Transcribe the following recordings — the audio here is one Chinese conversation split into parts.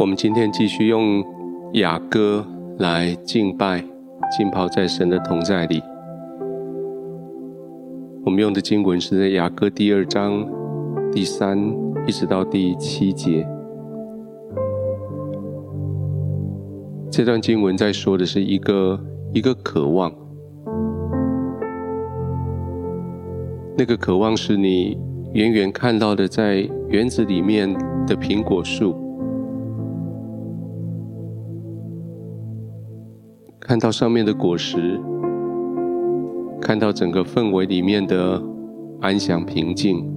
我们今天继续用雅歌来敬拜、浸泡在神的同在里。我们用的经文是在雅歌第二章第三一直到第七节。这段经文在说的是一个一个渴望，那个渴望是你远远看到的，在园子里面的苹果树，看到上面的果实，看到整个氛围里面的安详平静。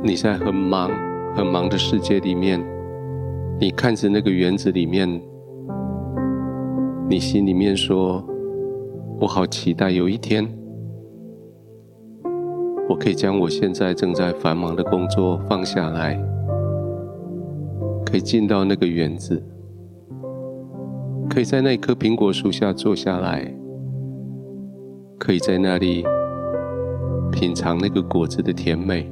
你在很忙很忙的世界里面，你看着那个园子里面，你心里面说：“我好期待有一天，我可以将我现在正在繁忙的工作放下来，可以进到那个园子，可以在那棵苹果树下坐下来，可以在那里品尝那个果子的甜美。”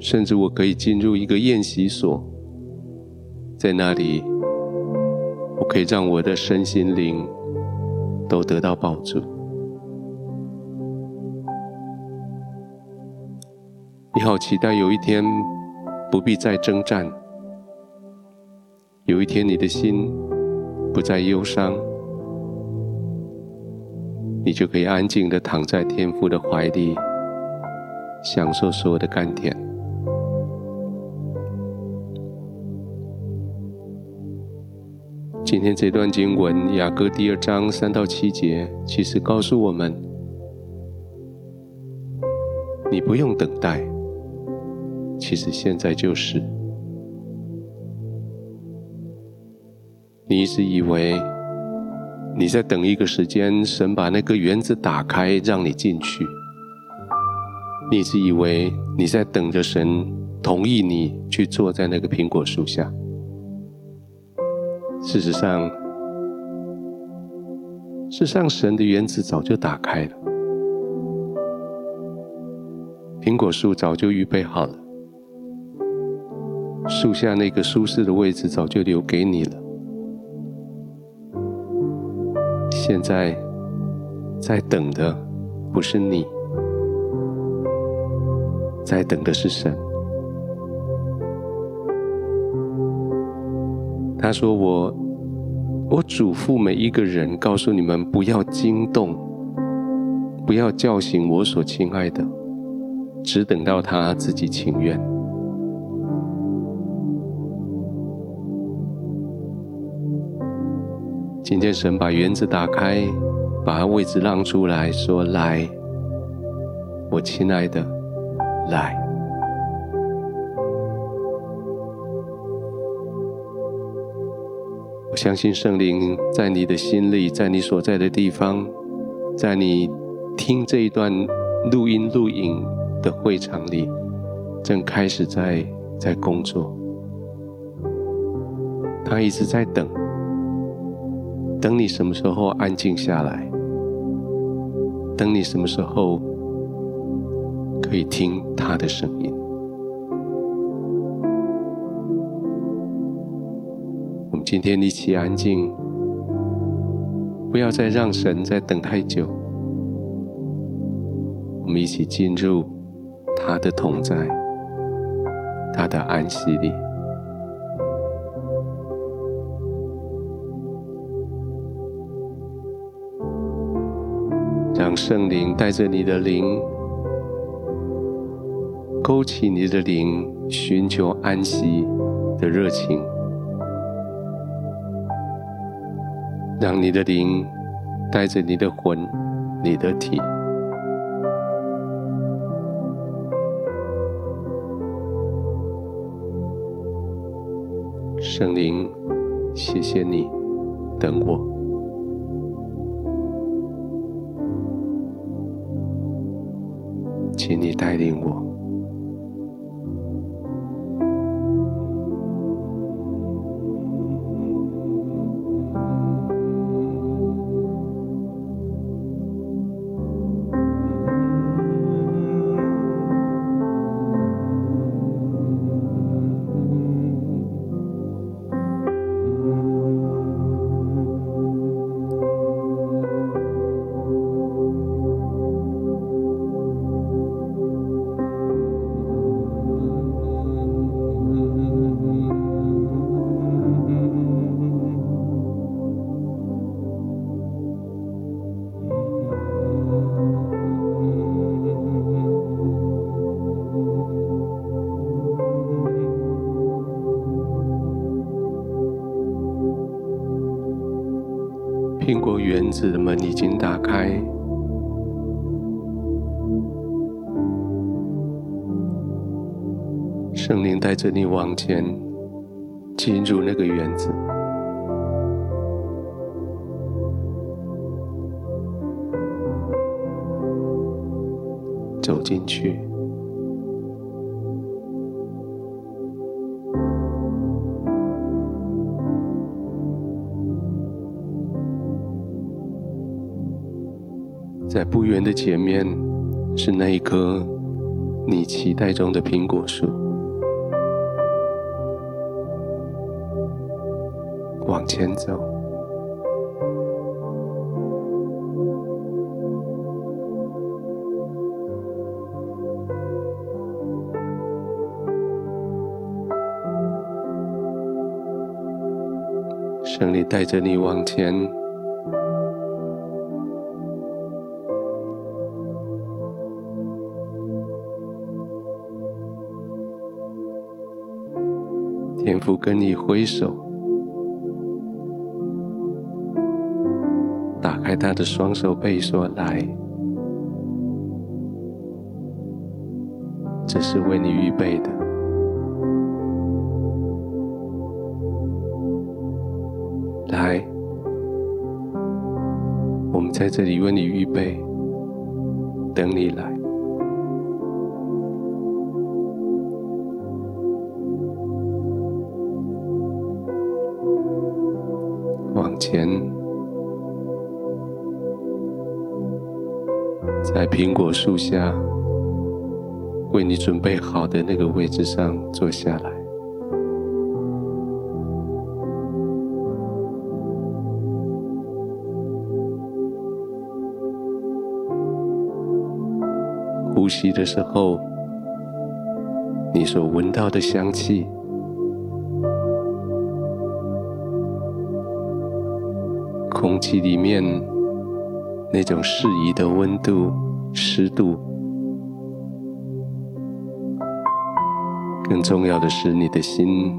甚至我可以进入一个宴席所，在那里，我可以让我的身心灵都得到帮助。好，期待有一天不必再征战，有一天你的心不再忧伤，你就可以安静的躺在天父的怀里，享受所有的甘甜。今天这段经文，雅歌第二章三到七节，其实告诉我们：你不用等待，其实现在就是。你一直以为你在等一个时间，神把那个园子打开，让你进去。你一直以为你在等着神同意你去坐在那个苹果树下。事实上，事实上，神的园子早就打开了，苹果树早就预备好了，树下那个舒适的位置早就留给你了。现在在等的不是你，在等的是神。他说：“我，我嘱咐每一个人，告诉你们不要惊动，不要叫醒我所亲爱的，只等到他自己情愿。今天神把园子打开，把他位置让出来说：来，我亲爱的，来。”我相信圣灵在你的心里，在你所在的地方，在你听这一段录音录影的会场里，正开始在在工作。他一直在等，等你什么时候安静下来，等你什么时候可以听他的声音。我们今天一起安静，不要再让神再等太久。我们一起进入他的同在，他的安息里，圣灵带着你的灵，勾起你的灵，寻求安息的热情。让你的灵带着你的魂、你的体，圣灵，谢谢你等我，请你带领我。着你往前进入那个园子，走进去。在不远的前面，是那一棵你期待中的苹果树。往前走，胜利带着你往前。天父跟你挥手，他的双手背说：“来，这是为你预备的。来，我们在这里为你预备，等你来。”往前，在苹果树下为你准备好的那个位置上坐下来，呼吸的时候，你所闻到的香气。空气里面那种适宜的温度、湿度，更重要的是，你的心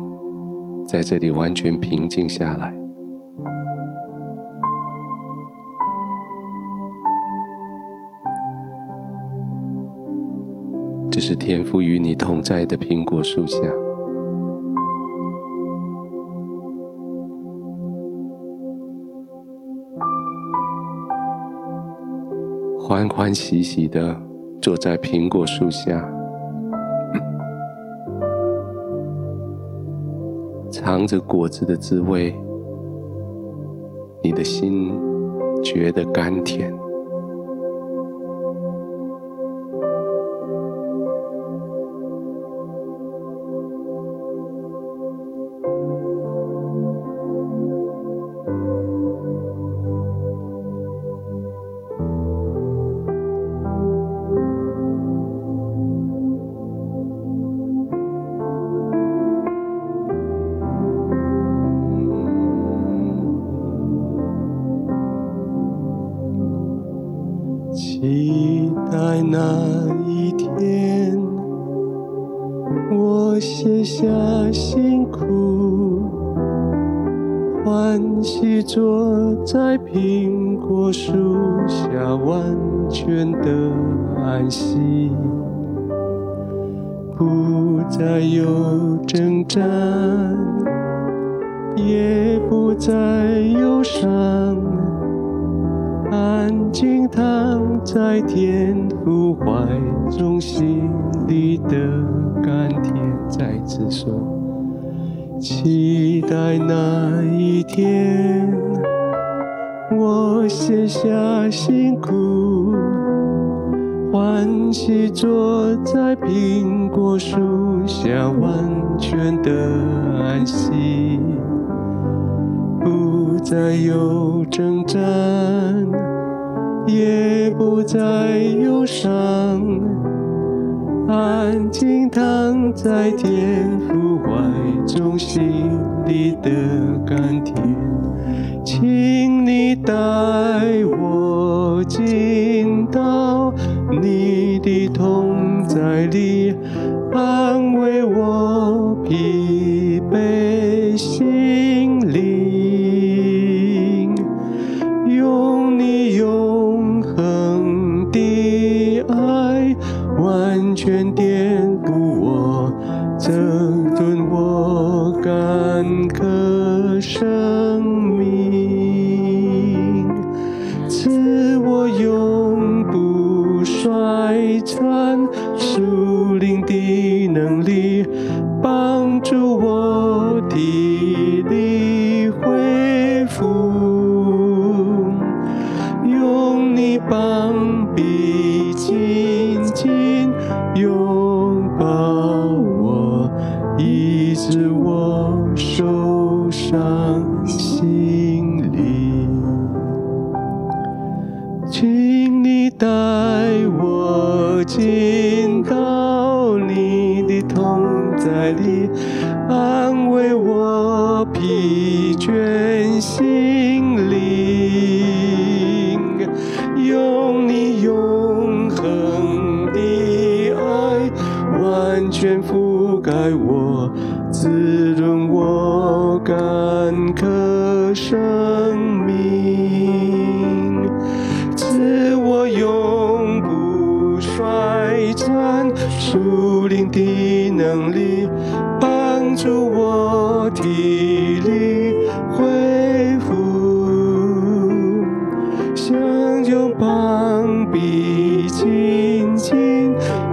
在这里完全平静下来。这是天父与你同在的苹果树下。欢欢喜喜的坐在苹果树下，尝着果子的滋味，你的心觉得甘甜。天父怀中，心里的甘甜。再次说，期待那一天，我卸下辛苦，欢喜坐在苹果树下，完全的安息。不再有征战，也不再忧伤，安静躺在天父怀中，心里的甘甜。请你带我进到你的同在里，安慰我疲惫心全颠覆我整顿我干渴生命赐我永不衰残树林的能力帮助我体力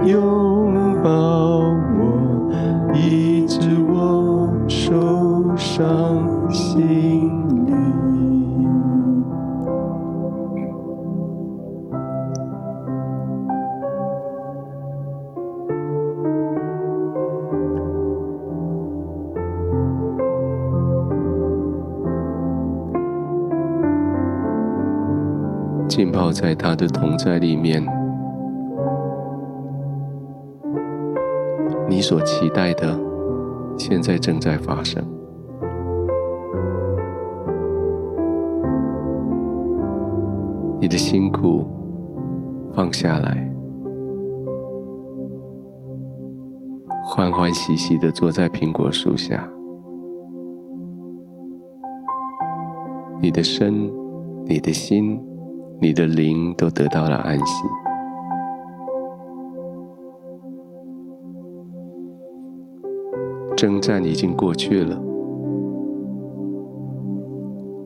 拥抱我，医治我受伤心灵。浸泡在他的同在里面，你所期待的，现在正在发生。你的辛苦放下来，欢欢喜喜的坐在苹果树下，你的身，你的心。你的灵都得到了安息，征战已经过去了，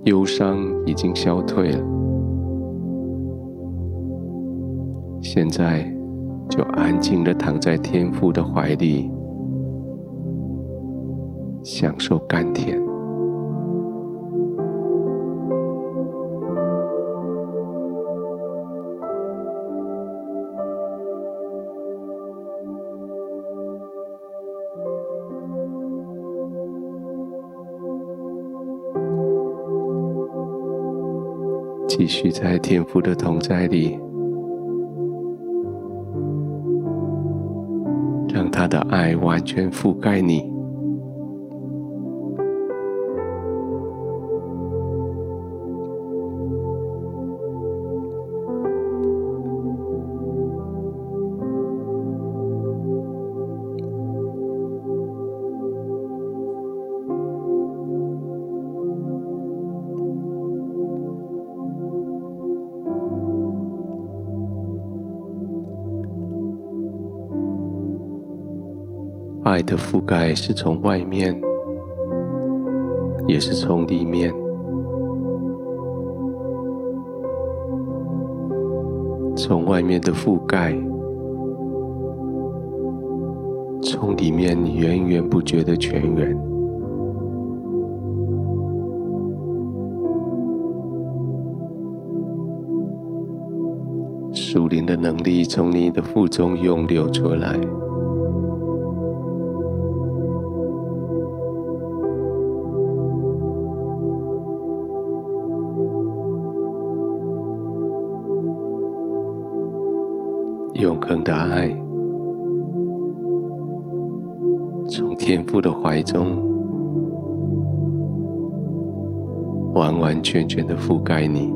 忧伤已经消退了，现在就安静的躺在天父的怀里，享受甘甜。继续在天父的同在里，让他的爱完全覆盖你。爱的覆盖是从外面，也是从里面。从外面的覆盖，从里面你源源不绝的泉源。属灵的能力从你的腹中涌流出来。永恒的爱，从天父的怀中，完完全全的覆盖你，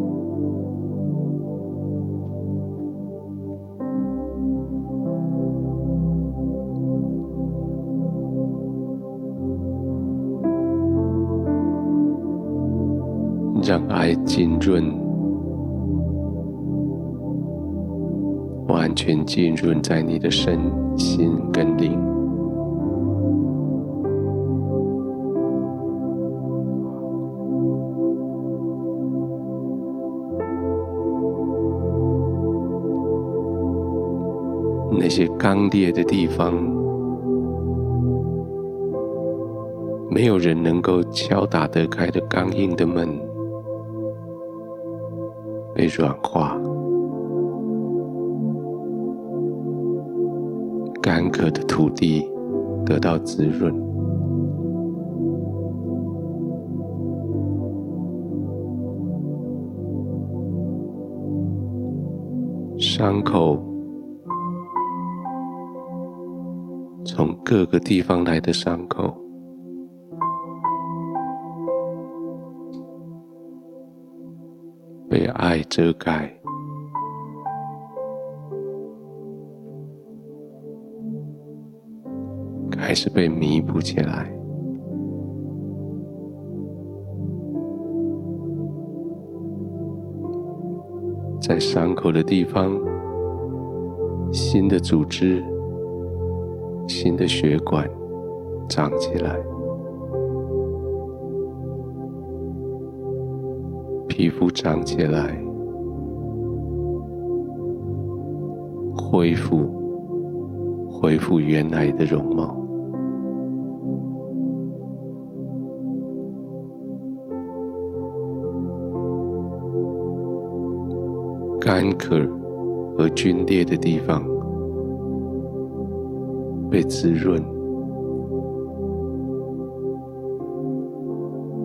让爱浸润。全浸润在你的身心跟灵。那些刚烈的地方。没有人能够敲打得开的刚硬的门。被软化。干渴的土地得到滋润，伤口从各个地方来的伤口被爱遮盖。开始被弥补起来，在伤口的地方，新的组织、新的血管长起来，皮肤长起来，恢复，恢复原来的容貌。干渴和皲裂的地方被滋润，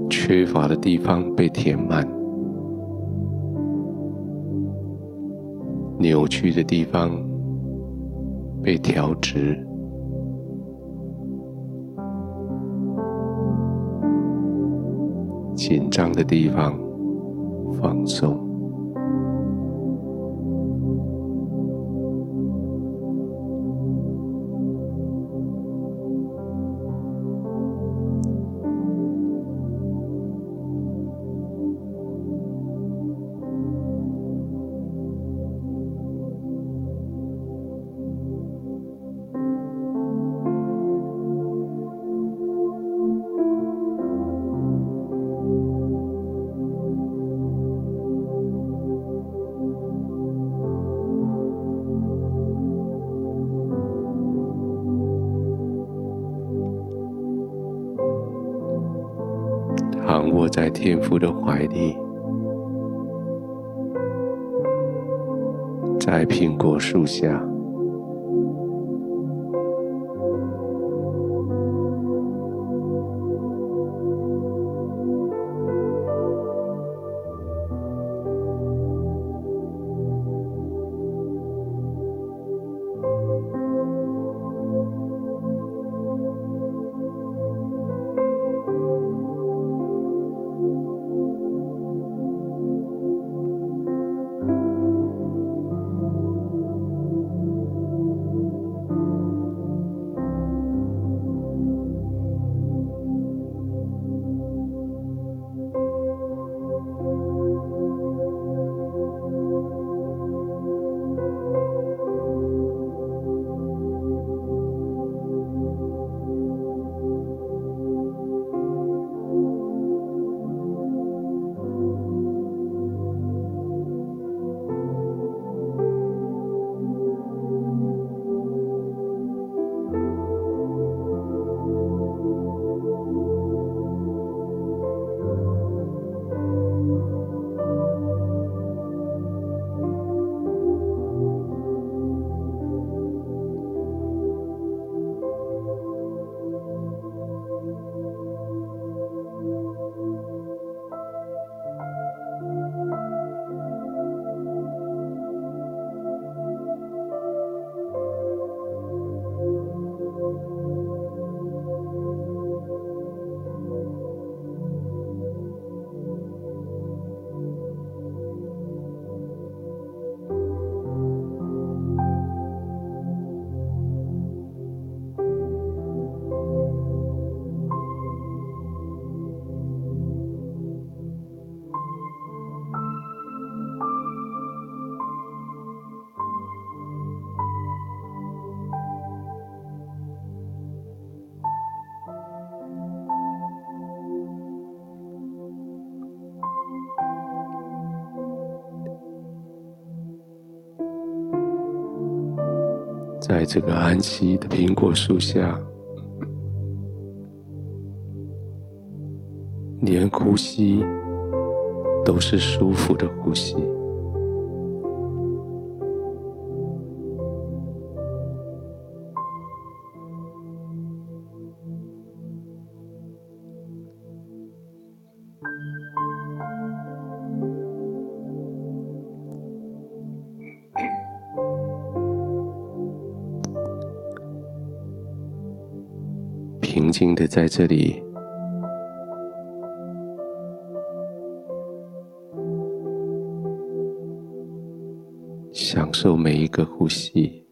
缺乏的地方被填满，扭曲的地方被调直，紧张的地方放松。躺卧在天父的怀里，在苹果树下。在这个安息的苹果树下，连呼吸都是舒服的呼吸。平静的在这里，享受每一个呼吸。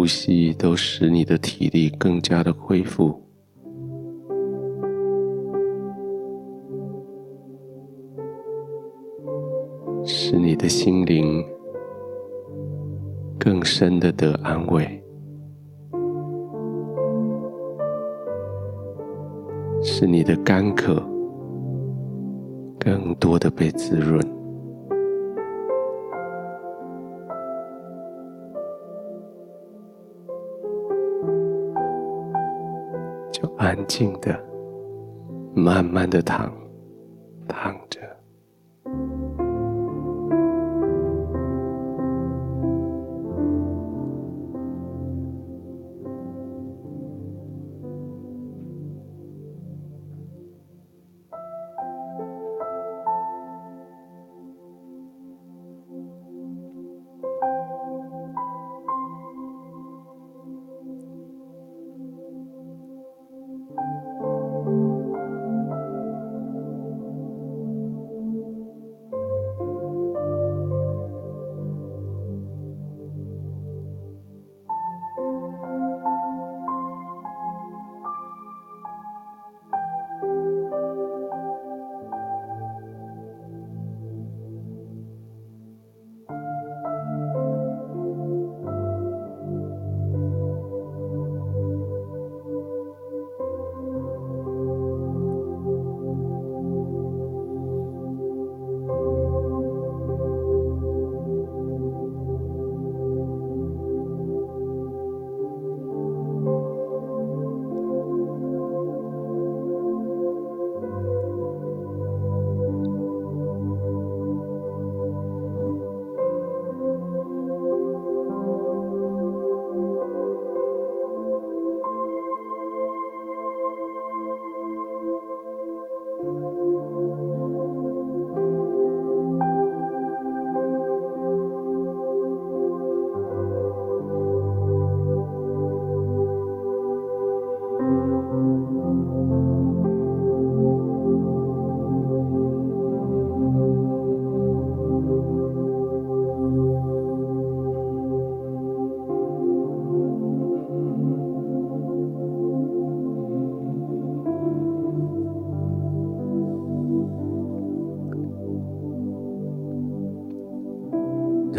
呼吸都使你的体力更加的恢复，使你的心灵更深的得安慰，使你的干渴更多的被滋润。静的，慢慢的躺，躺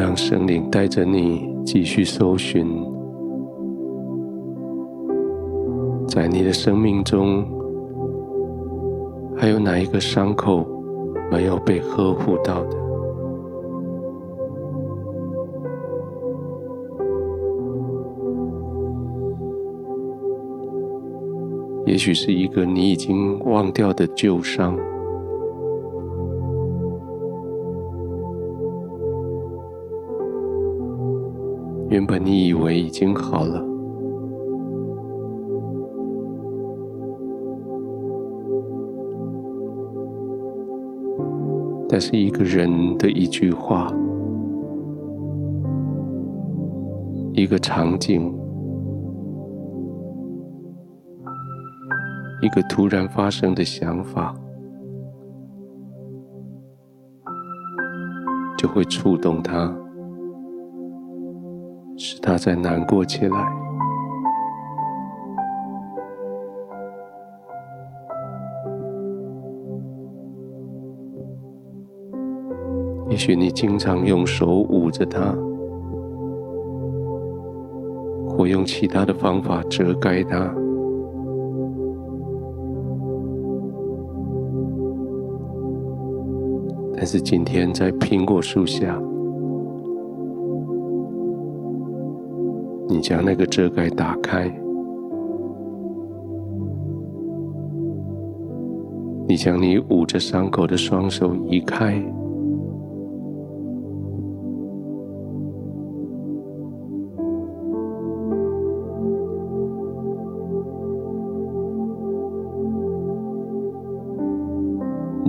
让圣灵带着你继续搜寻，在你的生命中，还有哪一个伤口没有被呵护到的？也许是一个你已经忘掉的旧伤。原本你以为已经好了，但是一个人的一句话，一个场景，一个突然发生的想法，就会触动他。他再难过起来。也许你经常用手捂着它，或用其他的方法遮盖它。但是今天在苹果树下，将那个遮盖打开，你将你捂着伤口的双手移开。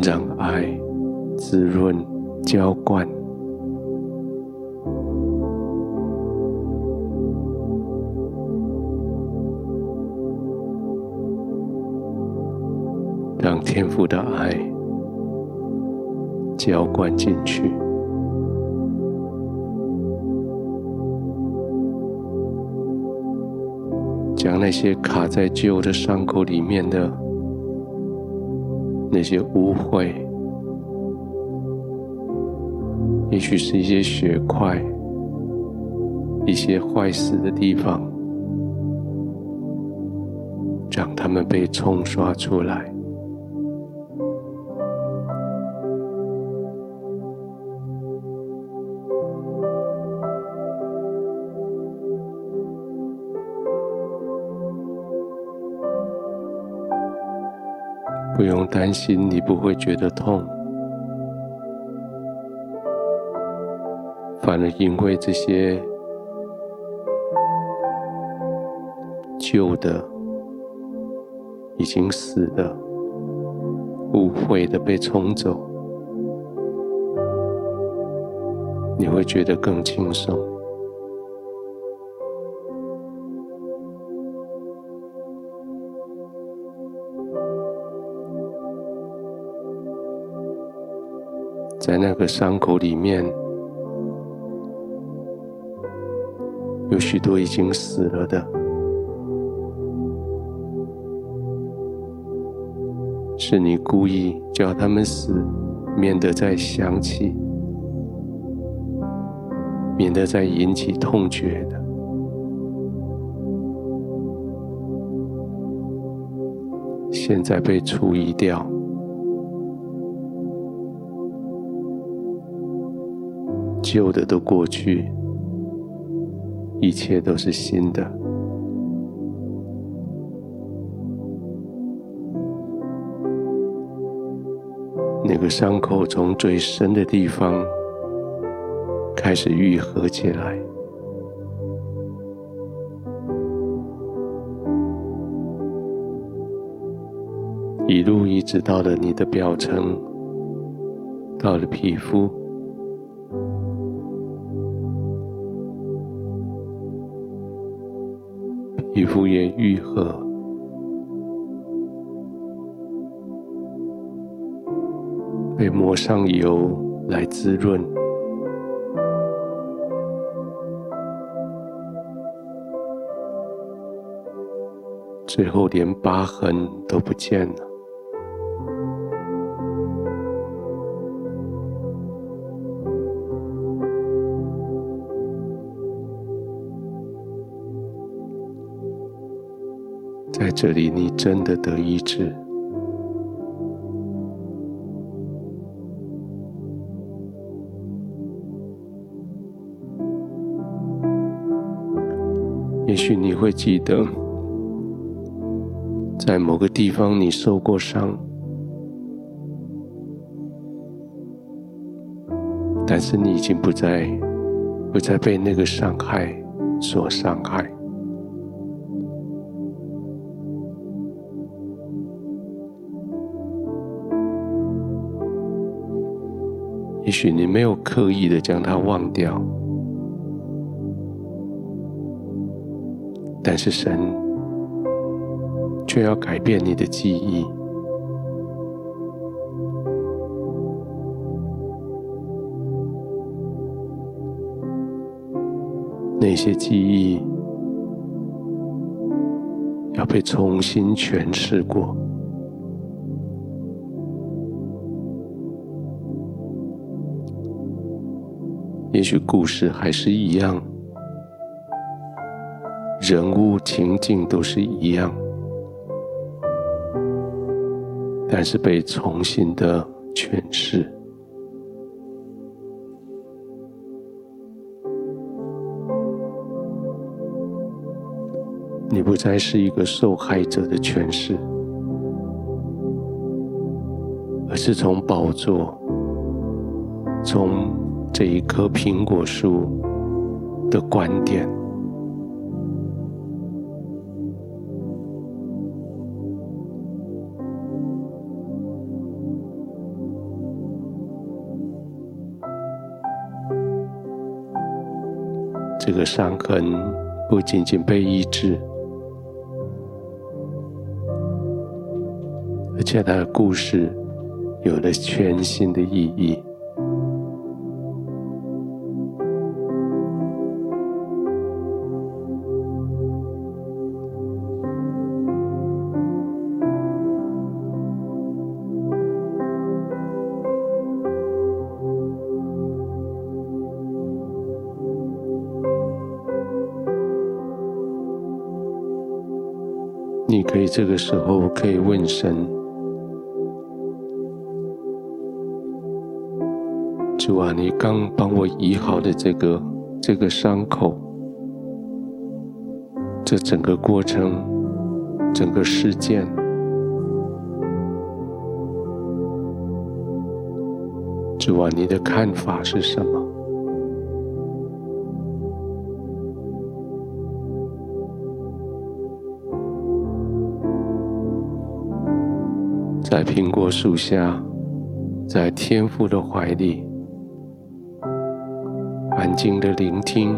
让爱滋润、浇灌，浇灌进去，将那些卡在旧的伤口里面的。那些污秽，也许是一些血块，一些坏死的地方，让它们被冲刷出来。担心，你不会觉得痛，反而因为这些旧的、已经死的、误会的被冲走，你会觉得更轻松。在那个伤口里面，有许多已经死了的，是你故意叫他们死，免得再想起，免得再引起痛觉的。现在被处理掉。旧的都过去，一切都是新的。那个伤口从最深的地方开始愈合起来，一路一直到了你的表层，到了皮肤。敷衍愈合，被抹上油来滋润，最后连疤痕都不见了。在这里，你真的得医治。也许你会记得，在某个地方你受过伤，但是你已经不再不再被那个伤害所伤害。许你没有刻意的将它忘掉，但是神却要改变你的记忆。那些记忆要被重新诠释过。也许故事还是一样，人物情境都是一样，但是被重新的诠释。你不再是一个受害者的诠释，而是从宝座，从这一棵苹果树的观点。这个伤痕不仅仅被医治。而且，他的故事有了全新的意义。你可以这个时候可以问神。主啊，你刚帮我医好的这个这个伤口，这整个过程，整个事件，主啊，你的看法是什么？在苹果树下，在天父的怀里。安静的聆听，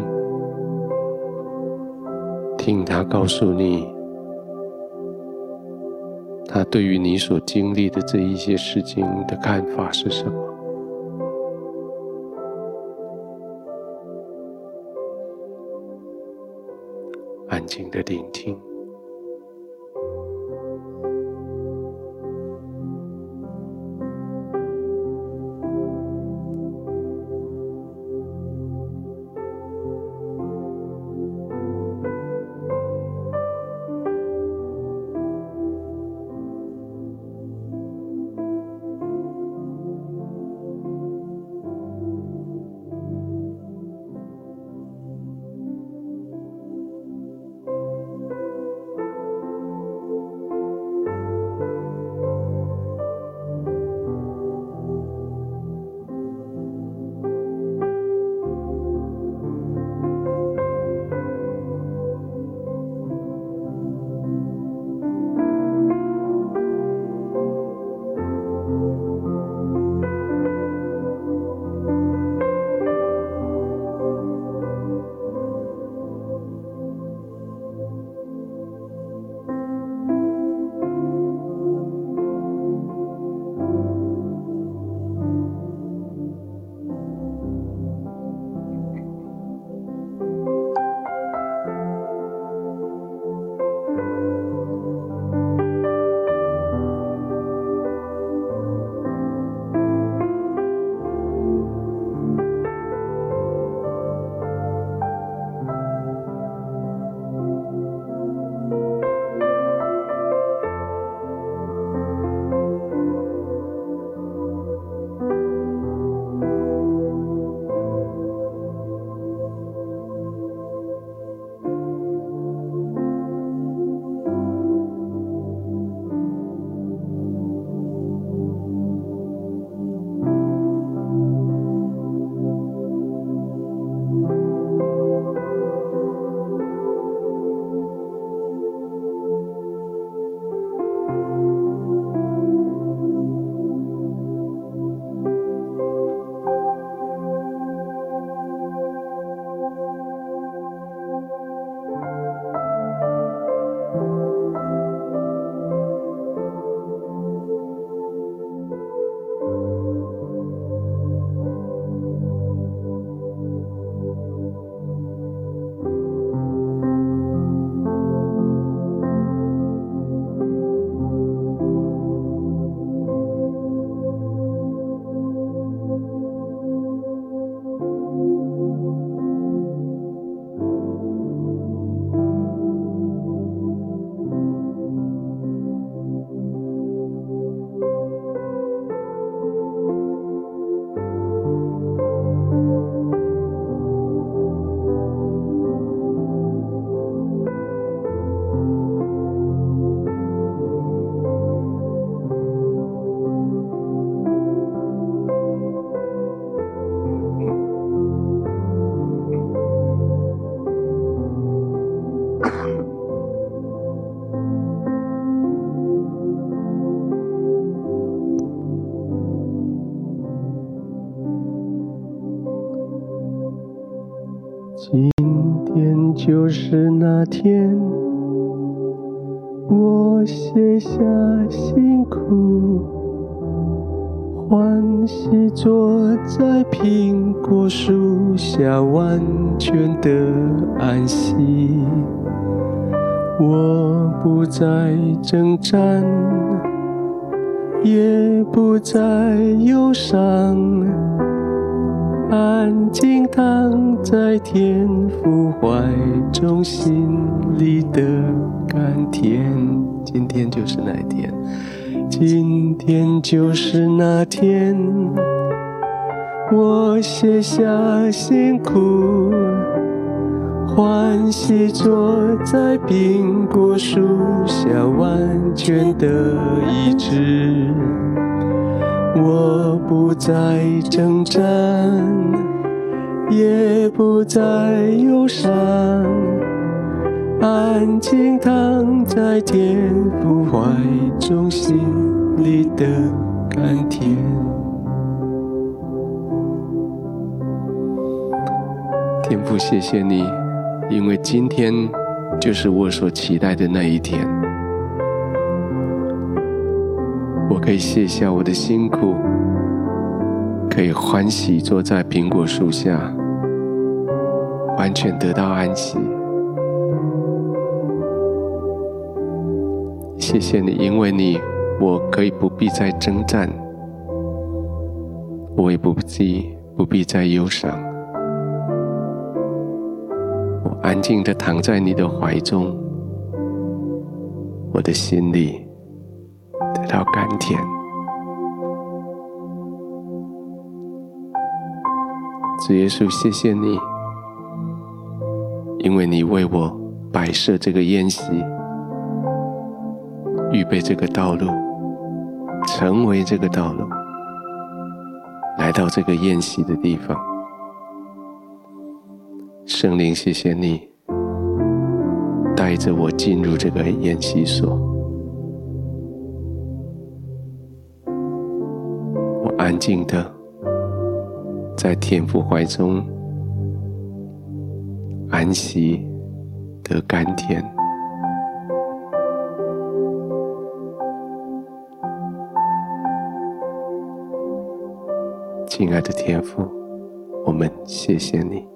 听他告诉你，他对于你所经历的这一些事情的看法是什么？安静的聆听。天，我卸下辛苦，欢喜坐在苹果树下，完全的安息。我不再征战，也不再忧伤。安静躺在天父怀中，心里的甘甜。今天就是那一天，今天就是那天，我卸下辛苦，欢喜坐在苹果树下，完全的医治。我不再征战，也不再忧伤，安静躺在天父怀中，心里的甘甜。天父，谢谢你，因为今天就是我所期待的那一天。我可以卸下我的辛苦，可以欢喜坐在苹果树下，完全得到安息。谢谢你，因为你，我可以不必再征战，我也不必不必再忧伤，我安静的躺在你的怀中，我的心里。得到甘甜，主耶稣，谢谢你，因为你为我摆设这个宴席，预备这个道路，成为这个道路，来到这个宴席的地方。圣灵，谢谢你，带着我进入这个宴席所。我安静的，在天父怀中安息得甘甜。亲爱的天父，我们谢谢你。